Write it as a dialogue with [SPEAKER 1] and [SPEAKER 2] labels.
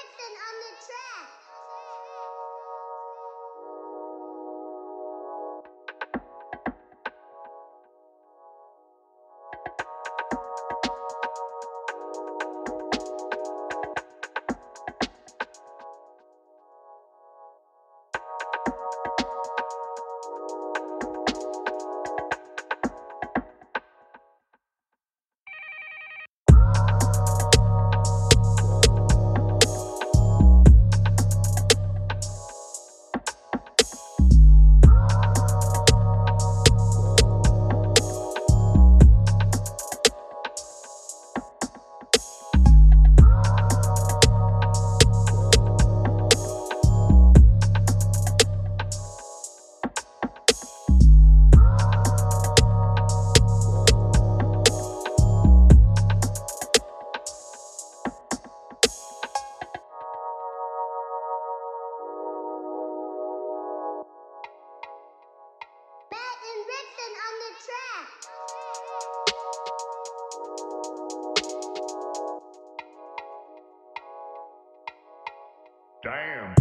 [SPEAKER 1] Vixen on the track.
[SPEAKER 2] Damn.